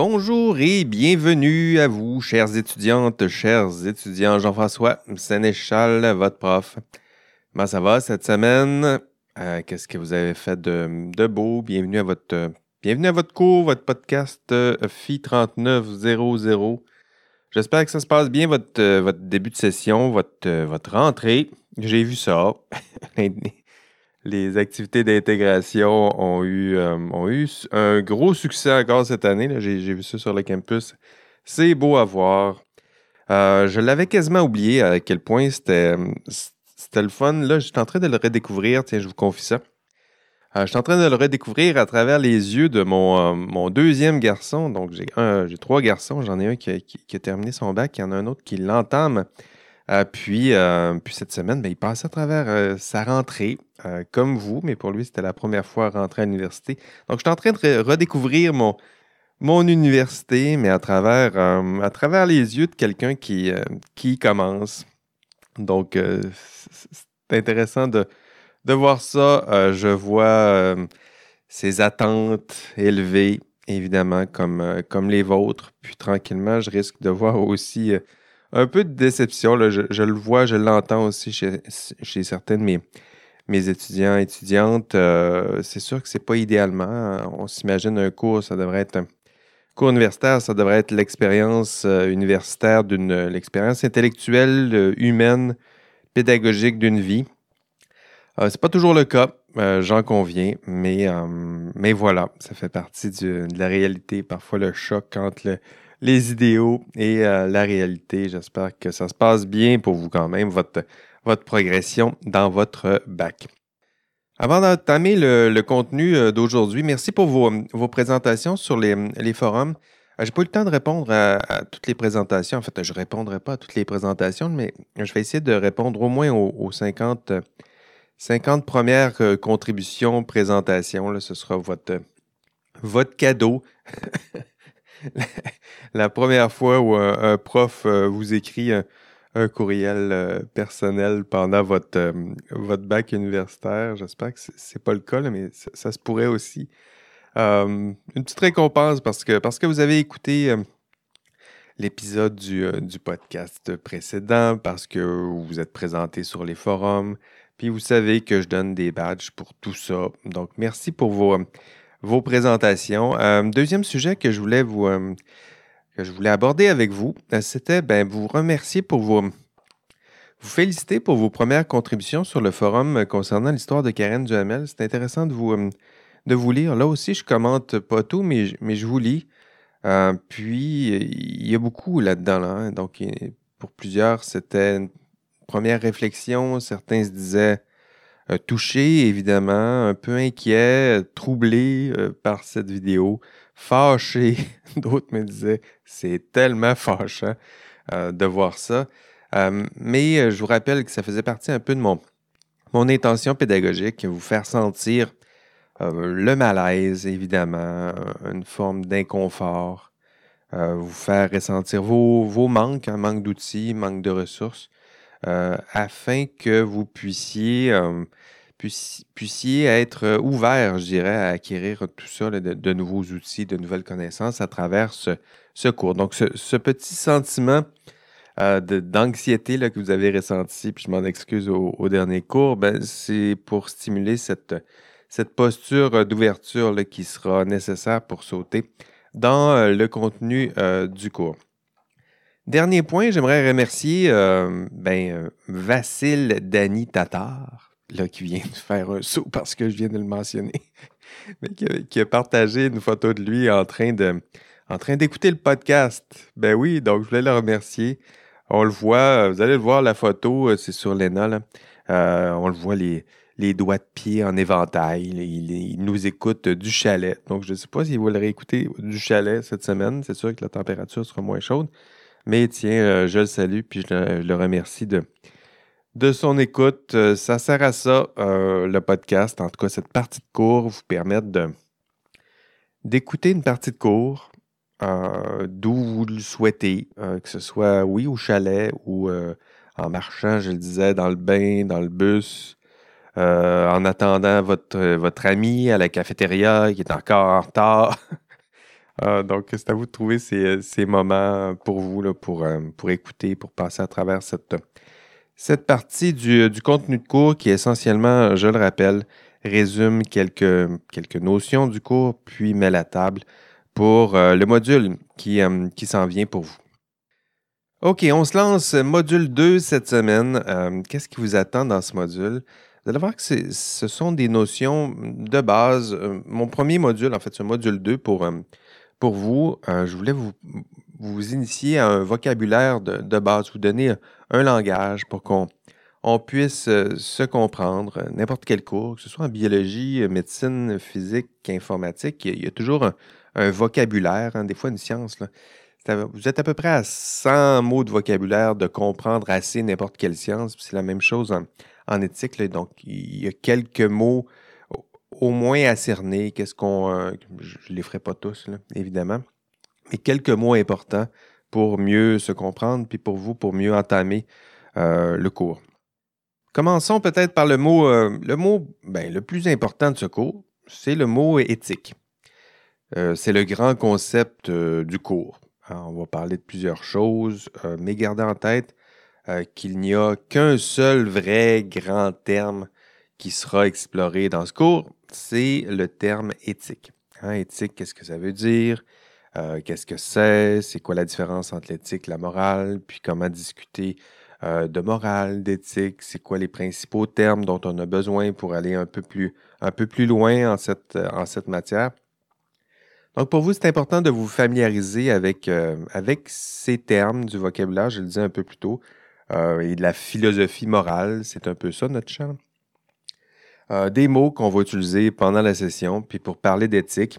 Bonjour et bienvenue à vous, chères étudiantes, chers étudiants. Jean-François Sénéchal, votre prof. Comment ça va cette semaine? Euh, qu'est-ce que vous avez fait de, beau? Bienvenue à votre, bienvenue à votre cours, votre podcast euh, FI 3900. J'espère que ça se passe bien, votre, euh, début de session, votre, votre rentrée. J'ai vu ça. les activités d'intégration ont eu, euh, un gros succès encore cette année. J'ai vu ça sur le campus. C'est beau à voir. Euh, je l'avais quasiment oublié à quel point c'était le fun. Là, je suis en train de le redécouvrir. Tiens, je vous confie ça. Euh, je suis en train de le redécouvrir à travers les yeux de mon, mon deuxième garçon. Donc, j'ai trois garçons. J'en ai un qui a, terminé son bac. Il y en a un autre qui l'entame. Puis, puis cette semaine, ben, il passait à travers sa rentrée. Euh, comme vous, mais pour lui, c'était la première fois à rentrer à l'université. Donc, je suis en train de redécouvrir mon, mon université, mais à travers, euh, à travers les yeux de quelqu'un qui, euh, qui commence. Donc, c'est intéressant de, de voir ça. je vois ces attentes élevées, évidemment, comme, comme les vôtres. Puis tranquillement, je risque de voir aussi un peu de déception. Je, le vois, je l'entends aussi chez, chez certaines de mes étudiants, étudiantes, euh, c'est sûr que c'est pas idéalement. Hein. On s'imagine un cours, ça devrait être un cours universitaire, ça devrait être l'expérience euh, universitaire l'expérience intellectuelle, euh, humaine, pédagogique d'une vie. c'est pas toujours le cas, j'en conviens, mais, mais voilà, ça fait partie de la réalité. Parfois le choc entre les idéaux et la réalité. J'espère que ça se passe bien pour vous quand même, votre progression dans votre bac. Avant d'entamer le, contenu euh, d'aujourd'hui, merci pour vos, présentations sur les, forums. Euh, j'ai pas eu le temps de répondre à, toutes les présentations. En fait, je ne répondrai pas à toutes les présentations, mais je vais essayer de répondre au moins aux, 50, 50 premières euh, contributions, présentations. ce sera votre, votre cadeau. la, première fois où un, prof vous écrit un courriel euh, personnel pendant votre, euh, votre bac universitaire. J'espère que ce n'est pas le cas, mais ça, se pourrait aussi. Euh, une petite récompense parce que, parce que vous avez écouté l'épisode du, du, podcast précédent, parce que vous êtes présenté sur les forums, puis vous savez que je donne des badges pour tout ça. Donc, merci pour vos, vos présentations. deuxième sujet que je voulais vous que je voulais aborder avec vous, euh, c'était ben, vous remercier pour vos. Vous féliciter pour vos premières contributions sur le forum concernant l'histoire de Karen Duhamel. C'est intéressant de vous, euh, de vous lire. Là aussi, je commente pas tout, mais, mais je vous lis. Euh, puis, il y a beaucoup là-dedans. Hein. Donc, pour plusieurs, c'était une première réflexion. Certains se disaient touchés, évidemment, un peu inquiets, troublés par cette vidéo fâché. D'autres me disaient, c'est tellement fâchant euh, de voir ça. Euh, mais euh, je vous rappelle que ça faisait partie un peu de mon, mon intention pédagogique, vous faire sentir le malaise, évidemment, une forme d'inconfort, vous faire ressentir vos, vos manques, un hein, manque d'outils, manque de ressources, afin que vous puissiez puissiez être euh, ouvert, je dirais, à acquérir tout ça, de, nouveaux outils, de nouvelles connaissances à travers ce, cours. Donc, ce, petit sentiment euh, d'anxiété que vous avez ressenti, puis je m'en excuse au, dernier cours, ben, c'est pour stimuler cette, posture d'ouverture qui sera nécessaire pour sauter dans euh, le contenu du cours. Dernier point, j'aimerais remercier ben, Vassil Dani Tatar là, qui vient de faire un saut parce que je viens de le mentionner, mais qui a, partagé une photo de lui en train de en train d'écouter le podcast. Ben oui, donc je voulais le remercier. On le voit, vous allez le voir, la photo, euh, c'est sur l'ENA, là. Euh, on le voit, les, les doigts de pied en éventail. Il, nous écoute du chalet. Donc, je ne sais pas s'il va le réécouter du chalet cette semaine. C'est sûr que la température sera moins chaude. Mais tiens, euh, je le salue, puis je le remercie de, de son écoute. Euh, ça sert à ça, euh, le podcast. En tout cas, cette partie de cours vous permet d'écouter une partie de cours euh, d'où vous le souhaitez, que ce soit, oui, au chalet ou en marchant, je le disais, dans le bain, dans le bus, en attendant votre, ami à la cafétéria qui est encore en retard. Donc, c'est à vous de trouver ces, moments pour vous, pour écouter, pour passer à travers cette, cette partie du, du, contenu de cours qui essentiellement, je le rappelle, résume quelques, quelques notions du cours, puis met la table pour le module qui, qui s'en vient pour vous. OK, on se lance module 2 cette semaine. Euh, qu'est-ce qui vous attend dans ce module? Vous allez voir que ce sont des notions de base. Euh, mon premier module, en fait, ce module 2 pour, euh, pour vous, je voulais vous, vous initier à un vocabulaire de, base, vous donner un langage pour qu'on on puisse se comprendre. N'importe quel cours, que ce soit en biologie, médecine, physique, informatique, il y a, toujours un, vocabulaire, hein, des fois une science. Vous êtes à peu près à 100 mots de vocabulaire de comprendre assez n'importe quelle science. C'est la même chose en, éthique. Donc, il y a quelques mots au moins à cerner. Qu'est-ce qu'on. Euh, je ne les ferai pas tous, évidemment. Mais quelques mots importants pour mieux se comprendre, puis pour vous, pour mieux entamer euh, le cours. Commençons peut-être par le mot, euh, le mot ben, le plus important de ce cours, c'est le mot éthique. c'est le grand concept du cours. On va parler de plusieurs choses, euh, mais gardez en tête euh, qu'il n'y a qu'un seul vrai grand terme qui sera exploré dans ce cours, c'est le terme éthique. Hein, éthique, qu'est-ce que ça veut dire? Euh, qu'est-ce que c'est? C'est quoi la différence entre l'éthique et la morale? Puis comment discuter de morale, d'éthique? C'est quoi les principaux termes dont on a besoin pour aller un peu plus, un peu plus loin en cette, en cette matière? Donc, pour vous, c'est important de vous familiariser avec, euh, avec ces termes du vocabulaire, je le disais un peu plus tôt, euh, et de la philosophie morale. C'est un peu ça, notre champ. Euh, des mots qu'on va utiliser pendant la session, puis pour parler d'éthique.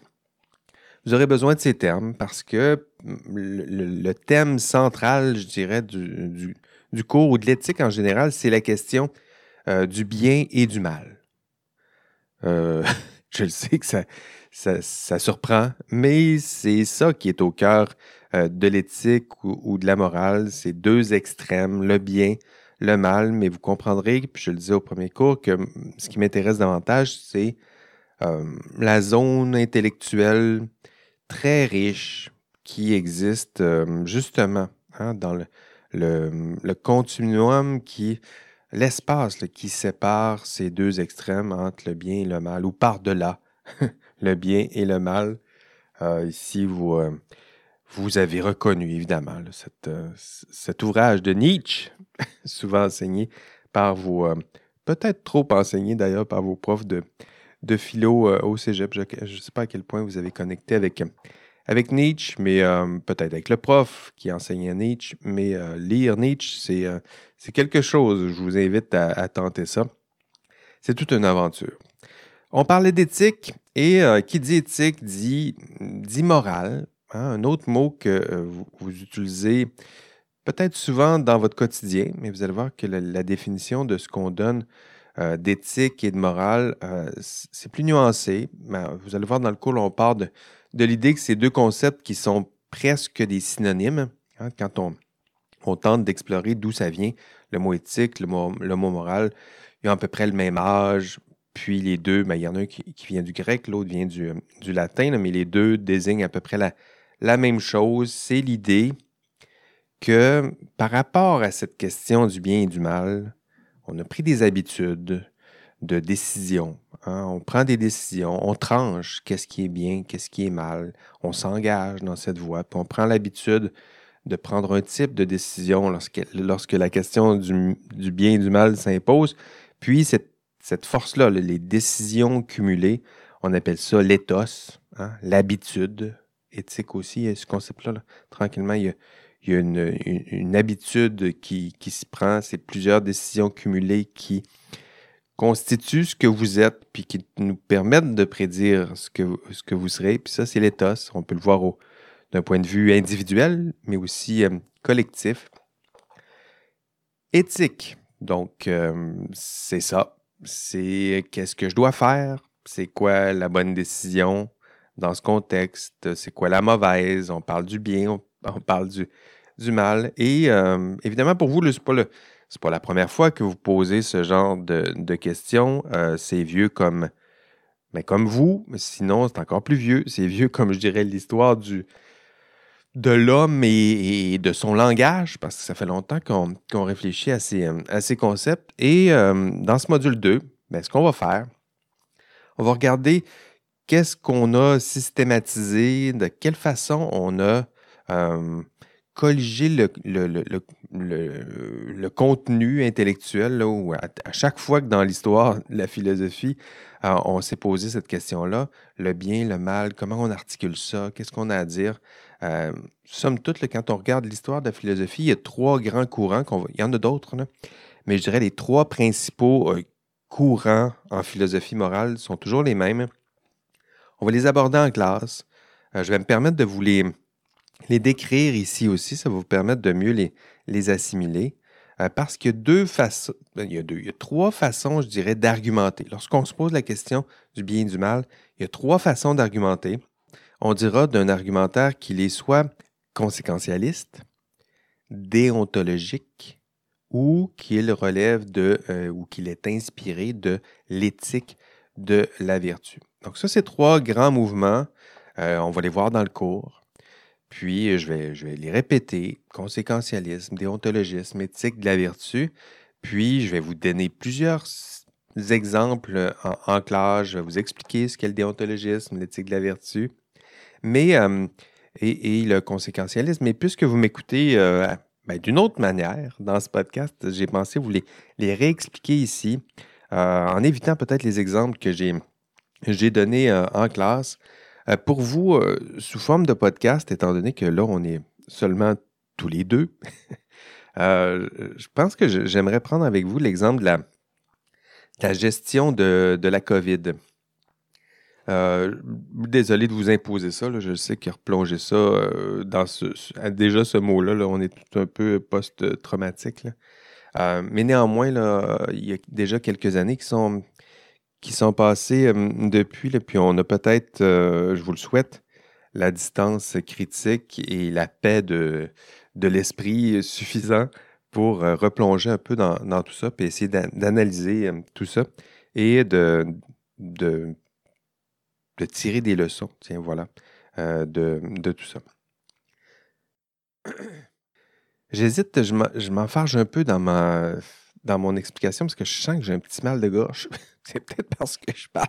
Vous aurez besoin de ces termes parce que le, thème central, je dirais, du, du, cours ou de l'éthique en général, c'est la question du bien et du mal. je le sais que ça, ça, surprend, mais c'est ça qui est au cœur euh, de l'éthique ou, de la morale, ces deux extrêmes, le bien, le mal, mais vous comprendrez, puis je le disais au premier cours, que ce qui m'intéresse davantage, c'est euh, la zone intellectuelle très riche qui existe euh, justement hein, dans le, continuum qui, l'espace qui sépare ces deux extrêmes entre le bien et le mal, ou par-delà le bien et le mal. Euh, ici, vous, avez reconnu évidemment cet ouvrage de Nietzsche, souvent enseigné par vos, peut-être trop enseigné d'ailleurs par vos profs de, de philo au cégep. Je ne sais pas à quel point vous avez connecté avec, avec Nietzsche, mais peut-être avec le prof qui enseignait Nietzsche. Mais lire Nietzsche, c'est, quelque chose. Je vous invite à tenter ça. C'est toute une aventure. On parlait d'éthique et euh, qui dit éthique dit, dit morale. Hein, un autre mot que euh, vous, utilisez peut-être souvent dans votre quotidien, mais vous allez voir que la, définition de ce qu'on donne euh, d'éthique et de morale, c'est plus nuancé. vous allez voir dans le cours, on parle de, l'idée que ces deux concepts qui sont presque des synonymes, hein, quand on, on tente d'explorer d'où ça vient, le mot éthique, le mot, le mot moral, ils ont à peu près le même âge, puis les deux, ben, il y en a un qui, vient du grec, l'autre vient du, latin, mais les deux désignent à peu près la, la même chose. C'est l'idée que par rapport à cette question du bien et du mal, on a pris des habitudes de décision. Hein. On prend des décisions, on tranche qu'est-ce qui est bien, qu'est-ce qui est mal. On s'engage dans cette voie, puis on prend l'habitude de prendre un type de décision lorsque, la question du, bien et du mal s'impose. Puis cette cette force-là, les décisions cumulées, on appelle ça l'éthos, hein, l'habitude, éthique aussi, ce concept-là. Tranquillement, il y a, une, habitude qui, se prend, c'est plusieurs décisions cumulées qui constituent ce que vous êtes, puis qui nous permettent de prédire ce que, ce que vous serez. Puis ça, c'est l'éthos. On peut le voir d'un point de vue individuel, mais aussi euh, collectif. Éthique. Donc, euh, c'est ça c'est qu'est-ce que je dois faire, c'est quoi la bonne décision dans ce contexte, c'est quoi la mauvaise, on parle du bien, parle du, du, mal. Et euh, évidemment, pour vous, ce n'est pas, pas, la première fois que vous posez ce genre de, questions. Euh, c'est vieux comme Mais comme vous, sinon c'est encore plus vieux. C'est vieux comme je dirais l'histoire du de l'homme et, de son langage, parce que ça fait longtemps qu'on réfléchit à ces, à ces, concepts. Et euh, dans ce module 2, ben, ce qu'on va faire, on va regarder qu'est-ce qu'on a systématisé, de quelle façon on a euh, colligé le, contenu intellectuel, où à, chaque fois que dans l'histoire la philosophie, euh, on s'est posé cette question-là, le bien, le mal, comment on articule ça, qu'est-ce qu'on a à dire. Euh, somme toute, quand on regarde l'histoire de la philosophie, il y a trois grands courants, il y en a d'autres, mais je dirais les trois principaux euh, courants en philosophie morale sont toujours les mêmes. On va les aborder en classe. Je vais me permettre de vous les, les, décrire ici aussi. Ça va vous permettre de mieux les, assimiler. Euh, parce qu'il y a deux façons, ben, il y a, deux, il y a trois façons, je dirais, d'argumenter. Lorsqu'on se pose la question du bien et du mal, il y a trois façons d'argumenter. On dira d'un argumentaire qu'il est soit conséquentialiste, déontologique ou qu'il relève de, euh, ou qu'il est inspiré de l'éthique de la vertu. Donc ça, c'est trois grands mouvements. Euh, on va les voir dans le cours. Puis, je vais, je vais les répéter. Conséquentialisme, déontologisme, éthique de la vertu. Puis, je vais vous donner plusieurs exemples en, classe. Je vais vous expliquer ce qu'est le déontologisme, l'éthique de la vertu. Mais, euh, et, le conséquentialisme. Mais puisque vous m'écoutez euh, ben, d'une autre manière dans ce podcast, j'ai pensé vous les, réexpliquer ici, en évitant peut-être les exemples que j'ai j'ai donné euh, en classe. Euh, pour vous, euh, sous forme de podcast, étant donné que là, on est seulement tous les deux, je pense que j'aimerais prendre avec vous l'exemple de la, gestion de, la COVID. désolé de vous imposer ça. je sais que replonger ça dans ce, déjà ce mot-là, on est tout un peu post-traumatique. mais néanmoins, là, il y a déjà quelques années qui sont qui sont passés euh, depuis, puis on a peut-être, euh, je vous le souhaite, la distance critique et la paix de, l'esprit suffisant pour euh, replonger un peu dans, tout ça, puis essayer d'analyser tout ça et de, tirer des leçons, tiens, voilà, de, de tout ça. J'hésite, je m'enfarge un peu dans ma dans mon explication parce que je sens que j'ai un petit mal de gorge. C'est peut-être parce que je parle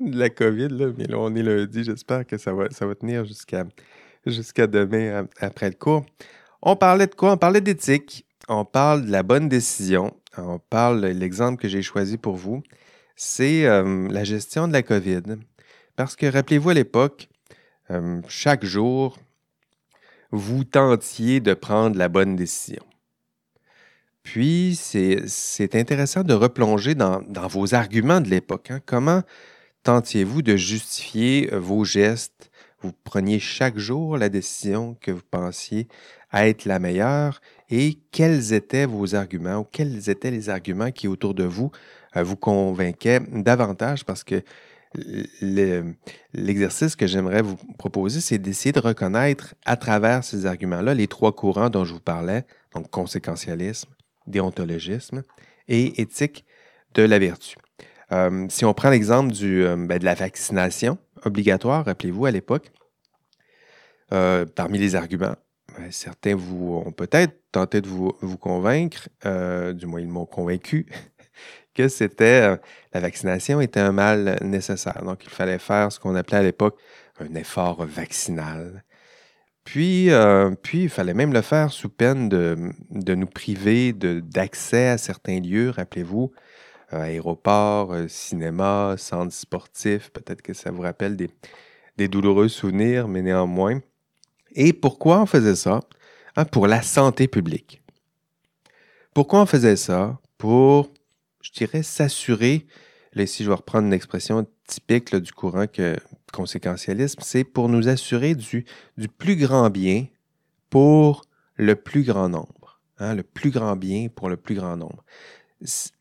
de la COVID, là, mais là, on est lundi. J'espère que ça va, ça va tenir jusqu'à demain après le cours. On parlait de quoi? On parlait d'éthique. On parle de la bonne décision. On parle, l'exemple que j'ai choisi pour vous, c'est euh, la gestion de la COVID. Parce que rappelez-vous à l'époque, euh, chaque jour, vous tentiez de prendre la bonne décision. Puis, c'est intéressant de replonger dans, vos arguments de l'époque. Hein. Comment tentiez-vous de justifier euh, vos gestes? Vous preniez chaque jour la décision que vous pensiez être la meilleure? Et quels étaient vos arguments ou quels étaient les arguments qui autour de vous euh, vous convainquaient davantage? Parce que l'exercice que j'aimerais vous proposer, c'est d'essayer de reconnaître à travers ces arguments-là les trois courants dont je vous parlais, donc conséquentialisme, déontologisme et éthique de la vertu. Euh, si on prend l'exemple euh, ben, de la vaccination obligatoire, rappelez-vous à l'époque, euh, parmi les arguments, ben, certains vous ont peut-être tenté de vous, vous convaincre, du moins ils m'ont convaincu, que c'était la vaccination était un mal nécessaire. Donc il fallait faire ce qu'on appelait à l'époque un effort vaccinal. Puis, euh, puis, il fallait même le faire sous peine de, nous priver d'accès à certains lieux, rappelez-vous, euh, aéroports, euh, cinéma, centres sportifs, peut-être que ça vous rappelle des, douloureux souvenirs, mais néanmoins. Et pourquoi on faisait ça? Hein, pour la santé publique. Pourquoi on faisait ça? Pour, je dirais, s'assurer, là ici je vais reprendre une expression typique du courant que, conséquentialisme, c'est pour nous assurer du, plus grand bien pour le plus grand nombre. Hein, le plus grand bien pour le plus grand nombre.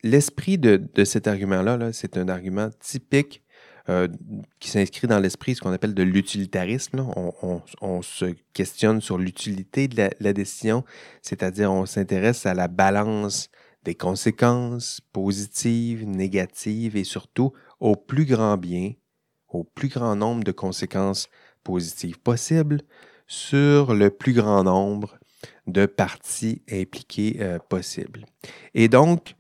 L'esprit de, cet argument-là, -là, c'est un argument typique euh, qui s'inscrit dans l'esprit, ce qu'on appelle de l'utilitarisme. On, se questionne sur l'utilité de la décision, c'est-à-dire on s'intéresse à la balance des conséquences positives, négatives et surtout au plus grand bien, au plus grand nombre de conséquences positives possibles sur le plus grand nombre de parties impliquées euh, possibles. Et donc,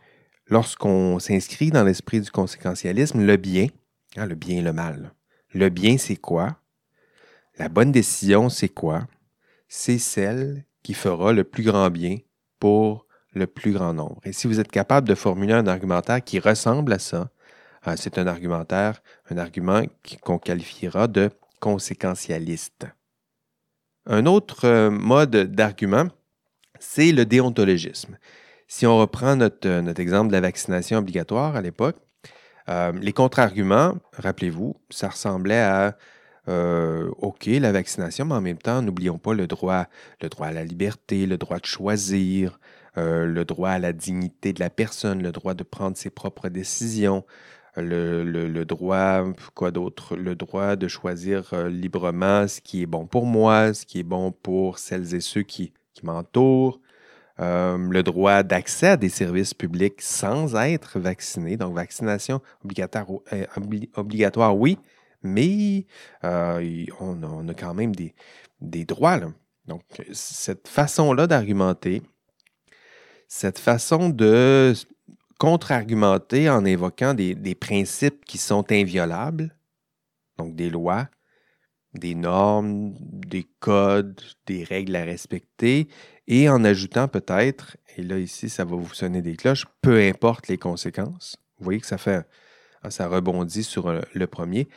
lorsqu'on s'inscrit dans l'esprit du conséquentialisme, le bien, hein, le bien et le mal, le bien c'est quoi? La bonne décision c'est quoi? C'est celle qui fera le plus grand bien pour le plus grand nombre. Et si vous êtes capable de formuler un argumentaire qui ressemble à ça, c'est un argumentaire, un argument qu'on qualifiera de conséquentialiste. Un autre euh, mode d'argument, c'est le déontologisme. Si on reprend notre, euh, exemple de la vaccination obligatoire à l'époque, les contre-arguments, rappelez-vous, ça ressemblait à OK, la vaccination, mais en même temps, n'oublions pas le droit, le droit à la liberté, le droit de choisir, euh, le droit à la dignité de la personne, le droit de prendre ses propres décisions, le, droit, quoi d'autre, le droit de choisir euh, librement ce qui est bon pour moi, ce qui est bon pour celles et ceux qui, m'entourent, euh, le droit d'accès à des services publics sans être vacciné. Donc, vaccination obligatoire, obligatoire oui, mais on, a, quand même des, des droits. Là. Donc, cette façon-là d'argumenter, cette façon de contre-argumenter en évoquant des, principes qui sont inviolables, donc des lois, des normes, des codes, des règles à respecter, et en ajoutant peut-être, et là ici ça va vous sonner des cloches, peu importe les conséquences. Vous voyez que ça fait, ça rebondit sur euh, le premier.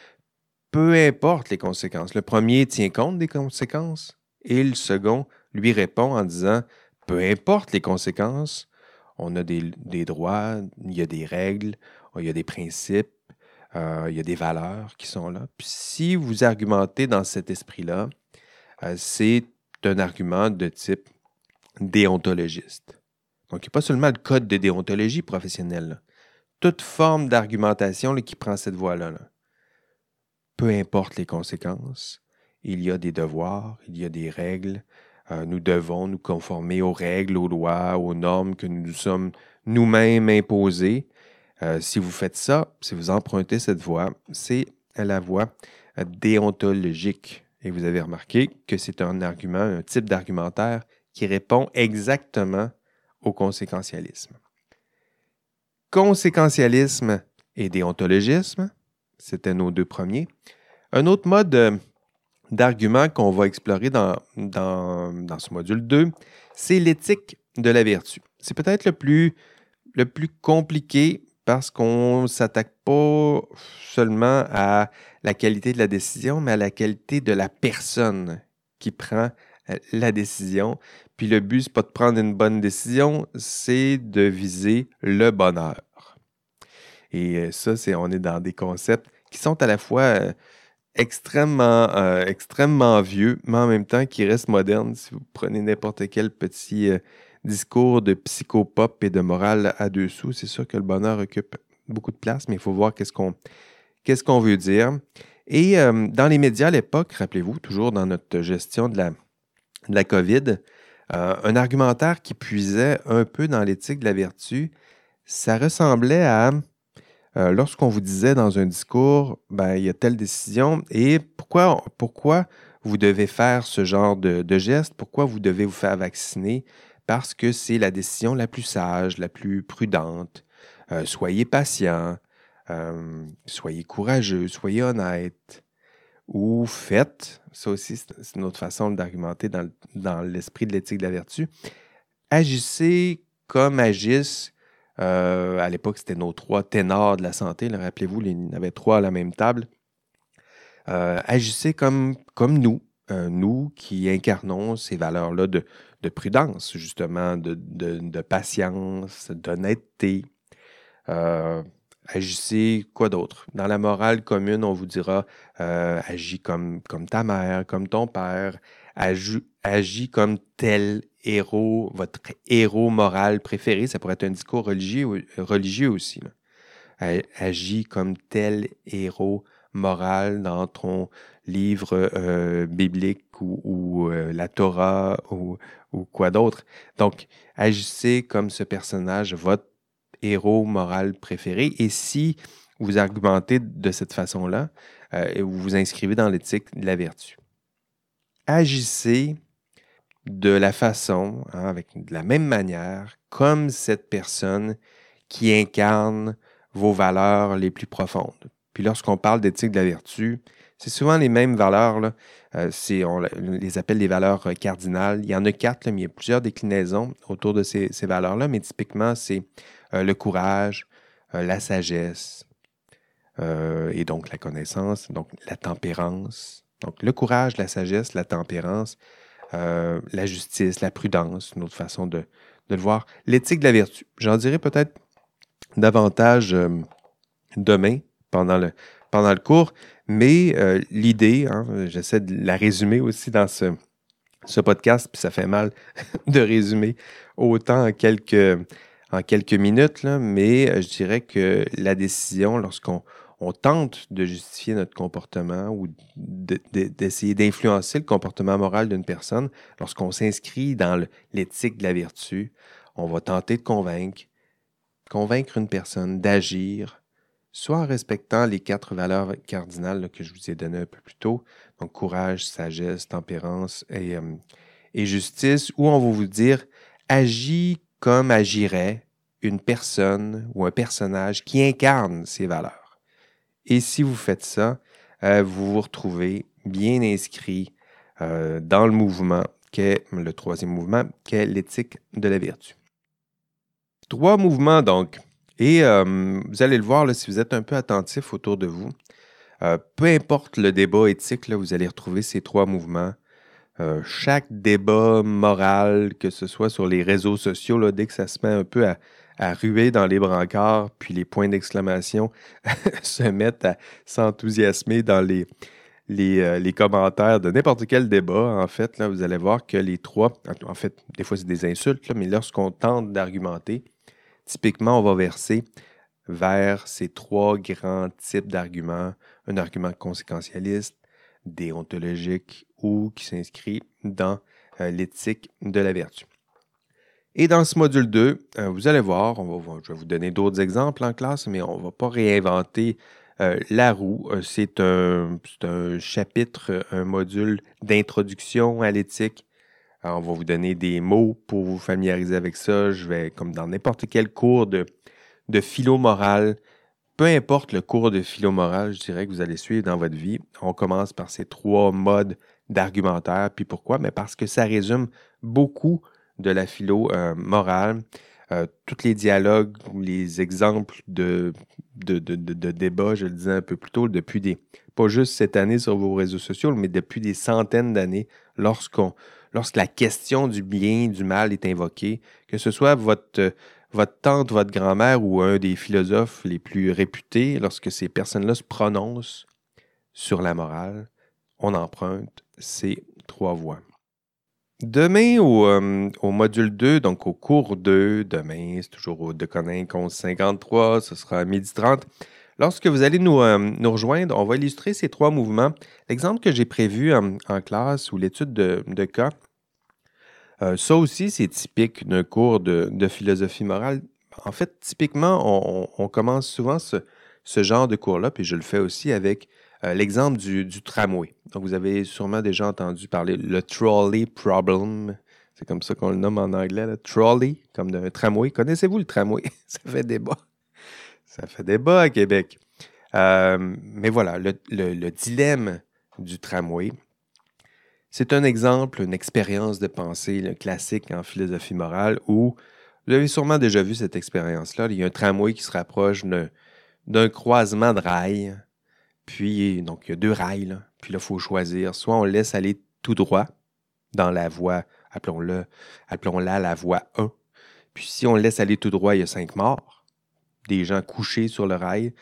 Peu importe les conséquences. Le premier tient compte des conséquences et le second lui répond en disant peu importe les conséquences, on a des, droits, il y a des règles, il y a des principes, euh, il y a des valeurs qui sont là. Si vous argumentez dans cet esprit-là, euh, c'est un argument de type déontologiste. Donc, il n'y a pas seulement le code de déontologie professionnelle. Toute forme d'argumentation qui prend cette voie-là. Peu importe les conséquences, il y a des devoirs, il y a des règles, euh, nous devons nous conformer aux règles, aux lois, aux normes que nous nous sommes nous-mêmes imposées. Euh, si vous faites ça, si vous empruntez cette voie, c'est la voie déontologique. Et vous avez remarqué que c'est un argument, un type d'argumentaire qui répond exactement au conséquentialisme. Conséquentialisme et déontologisme, c'était nos deux premiers. Un autre mode d'arguments qu'on va explorer dans, ce module 2, c'est l'éthique de la vertu. C'est peut-être le plus, compliqué parce qu'on ne s'attaque pas seulement à la qualité de la décision, mais à la qualité de la personne qui prend euh, la décision. Puis le but, ce n'est pas de prendre une bonne décision, c'est de viser le bonheur. Et euh, ça, c'est on est dans des concepts qui sont à la fois euh, extrêmement, euh, extrêmement vieux, mais en même temps qui reste moderne. Si vous prenez n'importe quel petit euh, discours de psychopop et de morale à deux sous, c'est sûr que le bonheur occupe beaucoup de place, mais il faut voir qu'est-ce qu'on veut dire. Et euh, dans les médias à l'époque, rappelez-vous, toujours dans notre gestion de la COVID, un argumentaire qui puisait un peu dans l'éthique de la vertu, ça ressemblait à euh, lorsqu'on vous disait dans un discours, ben, il y a telle décision et pourquoi, pourquoi vous devez faire ce genre de, geste, pourquoi vous devez vous faire vacciner, parce que c'est la décision la plus sage, la plus prudente. Euh, soyez patient, euh, soyez courageux, soyez honnête. Ou faites, ça aussi c'est une autre façon d'argumenter dans, dans l'esprit de l'éthique de la vertu, agissez comme agissent euh, à l'époque, c'était nos trois ténors de la santé. Rappelez-vous, il y en avait trois à la même table. Euh, agissez comme, comme nous, euh, nous qui incarnons ces valeurs-là de, prudence, justement, de, patience, d'honnêteté. agissez quoi d'autre? Dans la morale commune, on vous dira agis comme, comme ta mère, comme ton père, agis comme tel héros, votre héros moral préféré. Ça pourrait être un discours religieux, religieux aussi. Agis comme tel héros moral dans ton livre euh, biblique ou, euh, la Torah ou, ou quoi d'autre. Donc, agissez comme ce personnage, votre héros moral préféré. Et si vous argumentez de cette façon-là euh, vous vous inscrivez dans l'éthique de la vertu. Agissez de la façon, hein, avec de la même manière, comme cette personne qui incarne vos valeurs les plus profondes. Puis lorsqu'on parle d'éthique de la vertu, c'est souvent les mêmes valeurs. Là. Euh, on les appelle les valeurs euh, cardinales. Il y en a quatre, mais il y a plusieurs déclinaisons autour de ces, valeurs-là. Mais typiquement, c'est euh, le courage, la sagesse et donc la connaissance, donc la tempérance. Donc le courage, la sagesse, la tempérance, la justice, la prudence, une autre façon de, le voir. L'éthique de la vertu. J'en dirai peut-être davantage demain pendant le, cours. Mais euh, l'idée, hein, j'essaie de la résumer aussi dans ce, podcast, puis ça fait mal de résumer autant en quelques, minutes, mais euh, je dirais que la décision, lorsqu'on on tente de justifier notre comportement ou d'essayer d'influencer le comportement moral d'une personne, lorsqu'on s'inscrit dans l'éthique de la vertu, on va tenter de convaincre, convaincre une personne d'agir soit en respectant les quatre valeurs cardinales que je vous ai données un peu plus tôt, donc courage, sagesse, tempérance et, euh, et justice, ou on va vous dire agis comme agirait une personne ou un personnage qui incarne ces valeurs. Et si vous faites ça, euh, vous vous retrouvez bien inscrit euh, dans le mouvement qu'est le troisième mouvement, qu'est l'éthique de la vertu. Trois mouvements donc et euh, vous allez le voir si vous êtes un peu attentif autour de vous. Peu importe le débat éthique, vous allez retrouver ces trois mouvements. Chaque débat moral, que ce soit sur les réseaux sociaux, dès que ça se met un peu à, ruer dans les brancards, puis les points d'exclamation se mettent à s'enthousiasmer dans les, les, les, commentaires de n'importe quel débat, en fait, là, vous allez voir que les trois, en fait, des fois c'est des insultes, mais lorsqu'on tente d'argumenter, Typiquement, on va verser vers ces trois grands types d'arguments. Un argument conséquentialiste, déontologique ou qui s'inscrit dans euh, l'éthique de la vertu. Et dans ce module 2, euh, vous allez voir, je vais vous donner d'autres exemples en classe, mais on ne va pas réinventer euh, la roue. C'est un, chapitre, un module d'introduction à l'éthique on va vous donner des mots pour vous familiariser avec ça. Je vais, comme dans n'importe quel cours de, de philo morale, peu importe le cours de philo morale, je dirais que vous allez suivre dans votre vie, on commence par ces trois modes d'argumentaire. Puis pourquoi? Mais parce que ça résume beaucoup de la philo euh, morale. Euh, tous les dialogues les exemples de, de, de, de, débats, je le disais un peu plus tôt, depuis des, pas juste cette année sur vos réseaux sociaux, mais depuis des centaines d'années, lorsqu'on lorsque la question du bien, du mal est invoquée, que ce soit votre, votre tante, votre grand-mère ou un des philosophes les plus réputés, lorsque ces personnes-là se prononcent sur la morale, on emprunte ces trois voies. Demain, au, euh, module 2, donc au cours 2, demain, c'est toujours au Deconin 1153, ce sera à midi 30. Lorsque vous allez nous, euh, nous, rejoindre, on va illustrer ces trois mouvements. L'exemple que j'ai prévu en, classe ou l'étude de, cas, euh, ça aussi, c'est typique d'un cours de, philosophie morale. En fait, typiquement, on, commence souvent ce, genre de cours-là, puis je le fais aussi avec euh, l'exemple du, tramway. Donc, vous avez sûrement déjà entendu parler le trolley problem. C'est comme ça qu'on le nomme en anglais, le trolley, comme un tramway. Connaissez-vous le tramway? ça fait débat. Ça fait débat à Québec. Euh, mais voilà, le, dilemme du tramway, c'est un exemple, une expérience de pensée classique en philosophie morale où vous avez sûrement déjà vu cette expérience-là. Il y a un tramway qui se rapproche d'un croisement de rails. Puis, donc, il y a deux rails. Puis là, il faut choisir. Soit on laisse aller tout droit dans la voie, appelons-la appelons la voie 1. Puis si on laisse aller tout droit, il y a cinq morts des gens couchés sur le rail.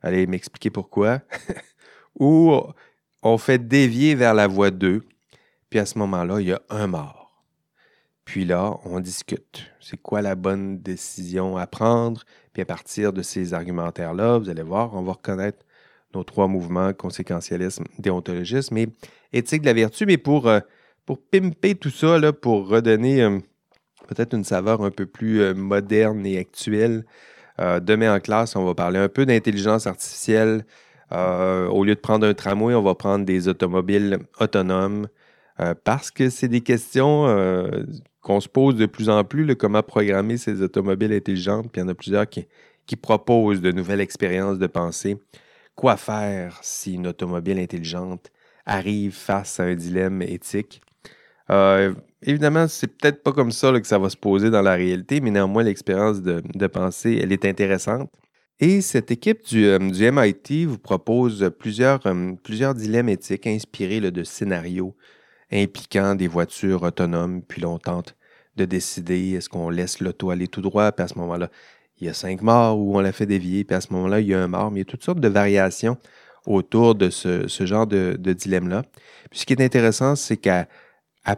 Allez m'expliquer pourquoi. Ou on fait dévier vers la voie 2, puis à ce moment-là, il y a un mort. Puis là, on discute. C'est quoi la bonne décision à prendre? Puis à partir de ces argumentaires-là, vous allez voir, on va reconnaître nos trois mouvements, conséquentialisme, déontologisme et éthique de la vertu. Mais pour, euh, pour pimper tout ça, là, pour redonner euh, peut-être une saveur un peu plus euh, moderne et actuelle demain en classe, on va parler un peu d'intelligence artificielle. au lieu de prendre un tramway, on va prendre des automobiles autonomes parce que c'est des questions qu'on se pose de plus en plus, comment programmer ces automobiles intelligentes. Puis il y en a plusieurs qui, qui proposent de nouvelles expériences de pensée. Quoi faire si une automobile intelligente arrive face à un dilemme éthique? Euh, évidemment, c'est peut-être pas comme ça que ça va se poser dans la réalité, mais néanmoins, l'expérience de, pensée, elle est intéressante. Et cette équipe du, euh, MIT vous propose plusieurs, euh, plusieurs dilemmes éthiques inspirés de scénarios impliquant des voitures autonomes, puis l'on tente de décider est-ce qu'on laisse l'auto aller tout droit, puis à ce moment-là, il y a cinq morts ou on la fait dévier, puis à ce moment-là, il y a un mort. Mais il y a toutes sortes de variations autour de ce, genre de, dilemme-là. Puis ce qui est intéressant, c'est qu'à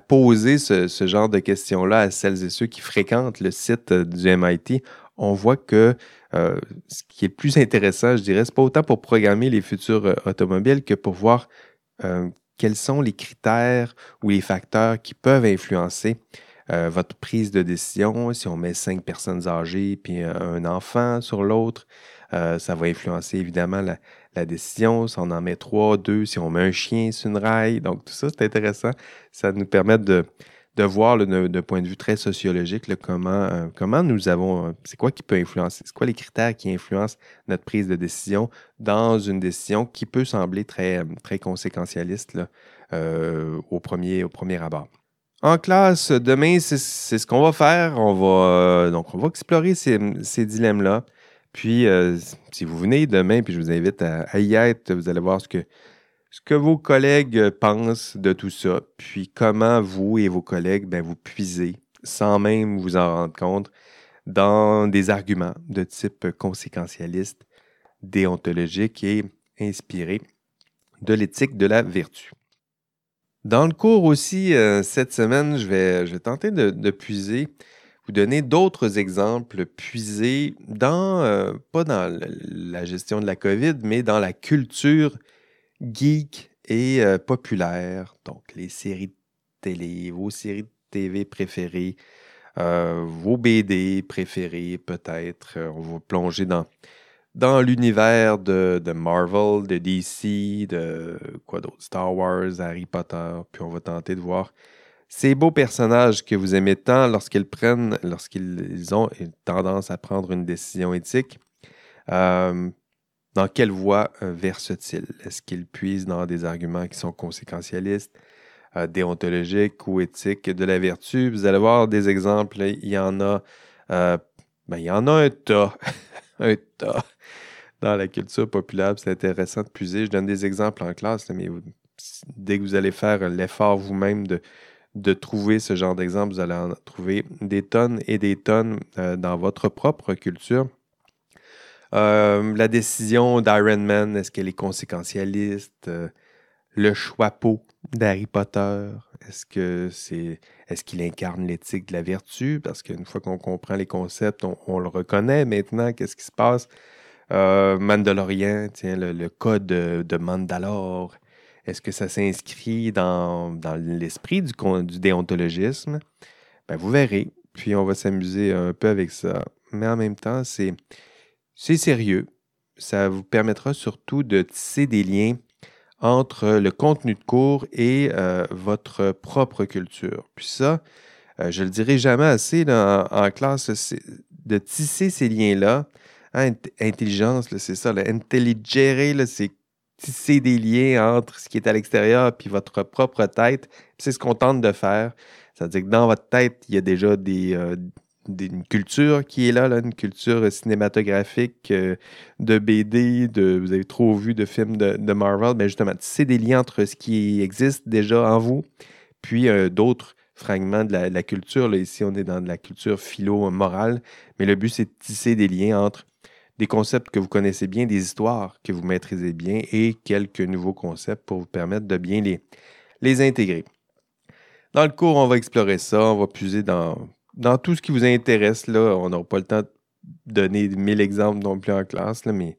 poser ce, genre de questions-là à celles et ceux qui fréquentent le site du MIT, on voit que euh, ce qui est le plus intéressant, je dirais, c'est pas autant pour programmer les futurs euh, automobiles que pour voir euh, quels sont les critères ou les facteurs qui peuvent influencer euh, votre prise de décision. Si on met cinq personnes âgées puis un enfant sur l'autre, euh, ça va influencer évidemment la, décision. Si on en met trois, deux, si on met un chien sur une rail. Donc, tout ça, c'est intéressant. Ça nous permet de, voir d'un point de vue très sociologique comment, euh, comment nous avons, c'est quoi qui peut influencer, c'est quoi les critères qui influencent notre prise de décision dans une décision qui peut sembler très, très conséquentialiste au premier abord. En classe, demain, c'est ce qu'on va faire. On va, euh, explorer ces, dilemmes-là. Puis, euh, si vous venez demain, puis je vous invite à, y être, vous allez voir ce que, ce vos collègues pensent de tout ça, puis comment vous et vos collègues, ben, vous puisez, sans même vous en rendre compte, dans des arguments de type conséquentialiste, déontologique et inspiré de l'éthique de la vertu. Dans le cours aussi, euh, cette semaine, je vais, tenter de, puiser, vous donner d'autres exemples, puiser dans, euh, pas dans la gestion de la COVID, mais dans la culture geek et euh, populaire. Donc, les séries de télé, vos séries de TV préférées, vos BD préférées peut-être. On va plonger dans dans l'univers de, Marvel, de DC, de quoi d'autre, Star Wars, Harry Potter, puis on va tenter de voir ces beaux personnages que vous aimez tant lorsqu'ils prennent, lorsqu'ils ont tendance à prendre une décision éthique. Euh, dans quelle voie euh, versent-ils? Est-ce qu'ils puisent dans des arguments qui sont conséquentialistes, euh, déontologiques ou éthiques de la vertu? Vous allez voir des exemples, il y en a, ben, il y en a un tas. un tas dans la culture populaire. C'est intéressant de puiser. Je donne des exemples en classe, mais dès que vous allez faire l'effort vous-même de, de trouver ce genre d'exemple, vous allez en trouver des tonnes et des tonnes euh, dans votre propre culture. Euh, la décision d'Iron Man, est-ce qu'elle est conséquentialiste? Euh, le choix d'Harry Potter, est-ce que c'est est-ce qu'il incarne l'éthique de la vertu? Parce qu'une fois qu'on comprend les concepts, on, le reconnaît maintenant. Qu'est-ce qui se passe? Euh, Mandalorian, tiens, le, code de, Mandalore, est-ce que ça s'inscrit dans, l'esprit du, déontologisme? Ben, vous verrez. Puis on va s'amuser un peu avec ça. Mais en même temps, c'est sérieux. Ça vous permettra surtout de tisser des liens entre le contenu de cours et euh, votre propre culture. Puis ça, euh, je le dirai jamais assez en, classe, de tisser ces liens-là. Hein, intelligence, c'est ça. Intelligere, c'est tisser des liens entre ce qui est à l'extérieur et votre propre tête. C'est ce qu'on tente de faire. C'est-à-dire que dans votre tête, il y a déjà des, euh, une culture qui est là, une culture cinématographique euh, de BD, de, vous avez trop vu de films de, Marvel, mais ben, justement, c'est des liens entre ce qui existe déjà en vous, puis euh, d'autres fragments de la, culture. Ici, on est dans de la culture philo-morale, mais le but, c'est de tisser des liens entre des concepts que vous connaissez bien, des histoires que vous maîtrisez bien et quelques nouveaux concepts pour vous permettre de bien les intégrer. Dans le cours, on va explorer ça, on va puiser dans dans tout ce qui vous intéresse, là, on n'aura pas le temps de donner mille exemples non plus en classe, là, mais